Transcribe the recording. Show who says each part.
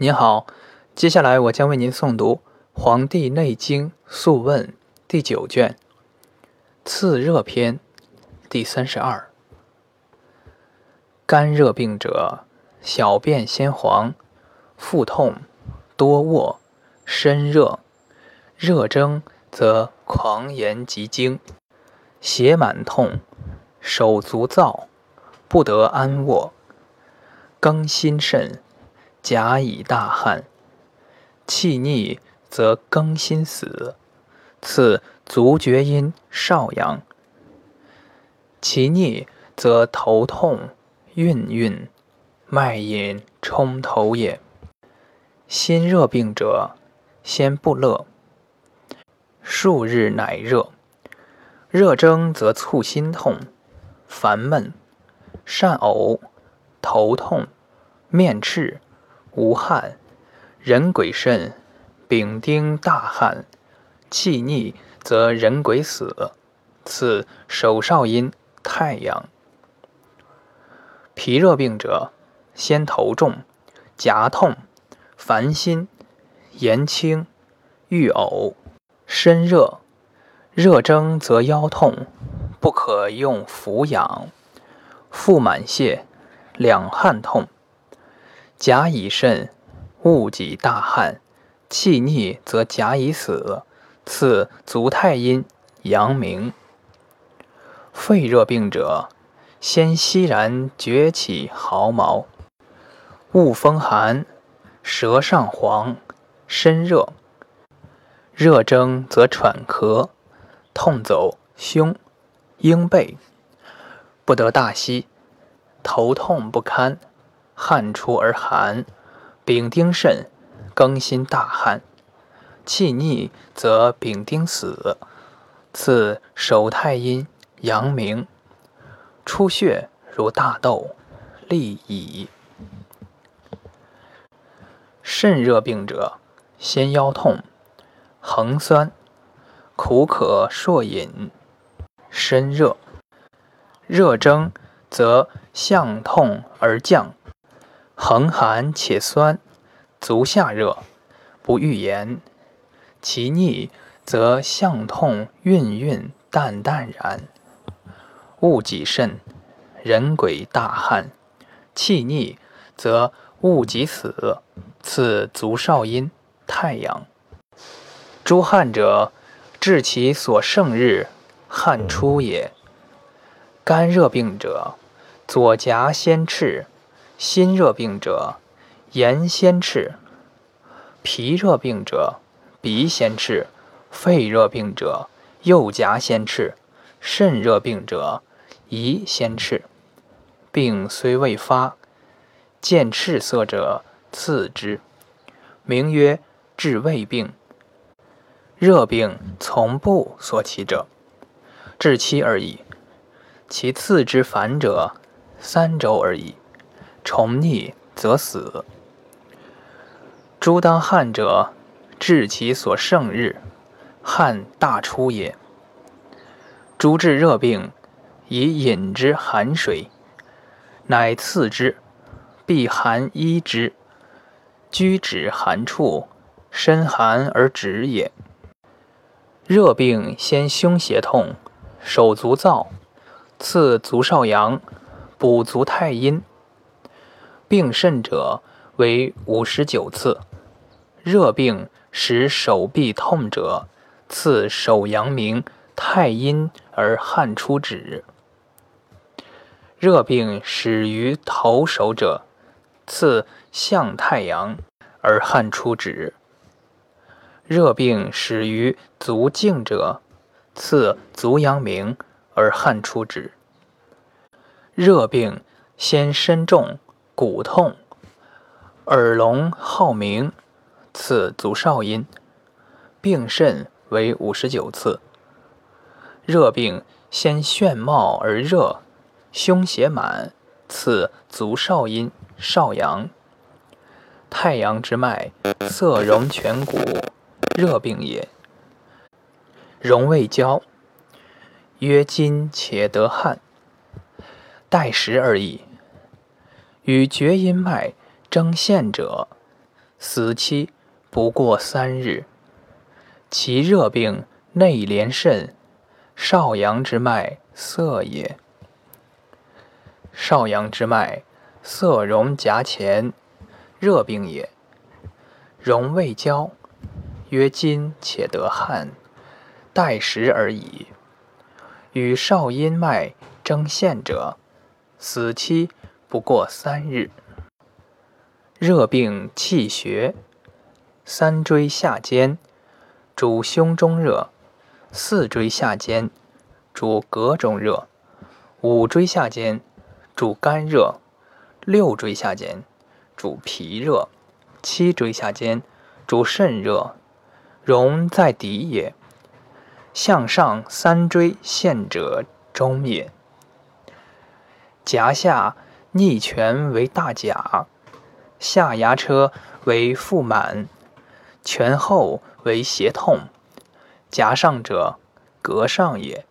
Speaker 1: 您好，接下来我将为您诵读《黄帝内经·素问》第九卷《次热篇》第三十二。肝热病者，小便鲜黄，腹痛，多卧，身热，热蒸则狂言急惊，血满痛，手足燥，不得安卧，更心肾。甲乙大汗，气逆则更心死。次足厥阴少阳，其逆则头痛、晕晕，脉饮冲头也。心热病者，先不乐，数日乃热，热蒸则促心痛、烦闷、善呕、头痛、面赤。无汗，人鬼肾，丙丁大汗，气逆则人鬼死。此手少阴太阳。脾热病者，先头重，颊痛，烦心，言轻，欲呕，身热，热蒸则腰痛，不可用扶养，腹满泻，两汗痛。甲乙肾，戊己大汗，气逆则甲乙死。次足太阴阳明。肺热病者，先息然崛起毫毛，恶风寒，舌上黄，身热，热蒸则喘咳，痛走胸、鹰背，不得大息，头痛不堪。汗出而寒，丙丁肾，更新大汗，气逆则丙丁死。次手太阴阳明，出血如大豆，利矣。肾热病者，先腰痛，横酸，苦渴朔饮，身热，热蒸则向痛而降。恒寒且酸，足下热，不欲言。其逆则项痛晕晕淡淡然。物己肾，人鬼大汗，气逆则物己死。次足少阴太阳。诸汗者，治其所胜日，汗出也。肝热病者，左颊先赤。心热病者，言先赤；脾热病者，鼻先赤；肺热病者，右颊先赤；肾热病者，胰先赤。病虽未发，见赤色者，次之，名曰治未病。热病从不所起者，治期而已；其次之烦者，三周而已。重逆则死。诸当汗者，治其所胜日，汗大出也。诸治热病，以饮之寒水，乃次之，必寒衣之。居止寒处，身寒而止也。热病先胸胁痛，手足燥，次足少阳，补足太阴。病甚者为五十九次，热病使手臂痛者，次手阳明太阴而汗出止；热病始于头手者，次向太阳而汗出止；热病始于足胫者，次足阳明而汗出止；热病先身重。骨痛，耳聋好鸣，次足少阴。病肾为五十九次。热病先眩冒而热，胸胁满，次足少阴少阳。太阳之脉，色融颧骨，热病也。融未交，曰金且得汗，待时而已。与厥阴脉争陷者，死期不过三日。其热病内连肾，少阳之脉涩也。少阳之脉，涩荣夹前，热病也。荣未交，曰今且得汗，待时而已。与少阴脉争陷者，死期不过三日。热病气血，三椎下间主胸中热，四椎下间主膈中热，五椎下间主肝热，六椎下间主脾热。七椎下间主肾热，荣在底也。向上三椎陷者中也。颊下逆泉为大甲，下牙车为腹满，泉后为胁痛。颊上者膈上也。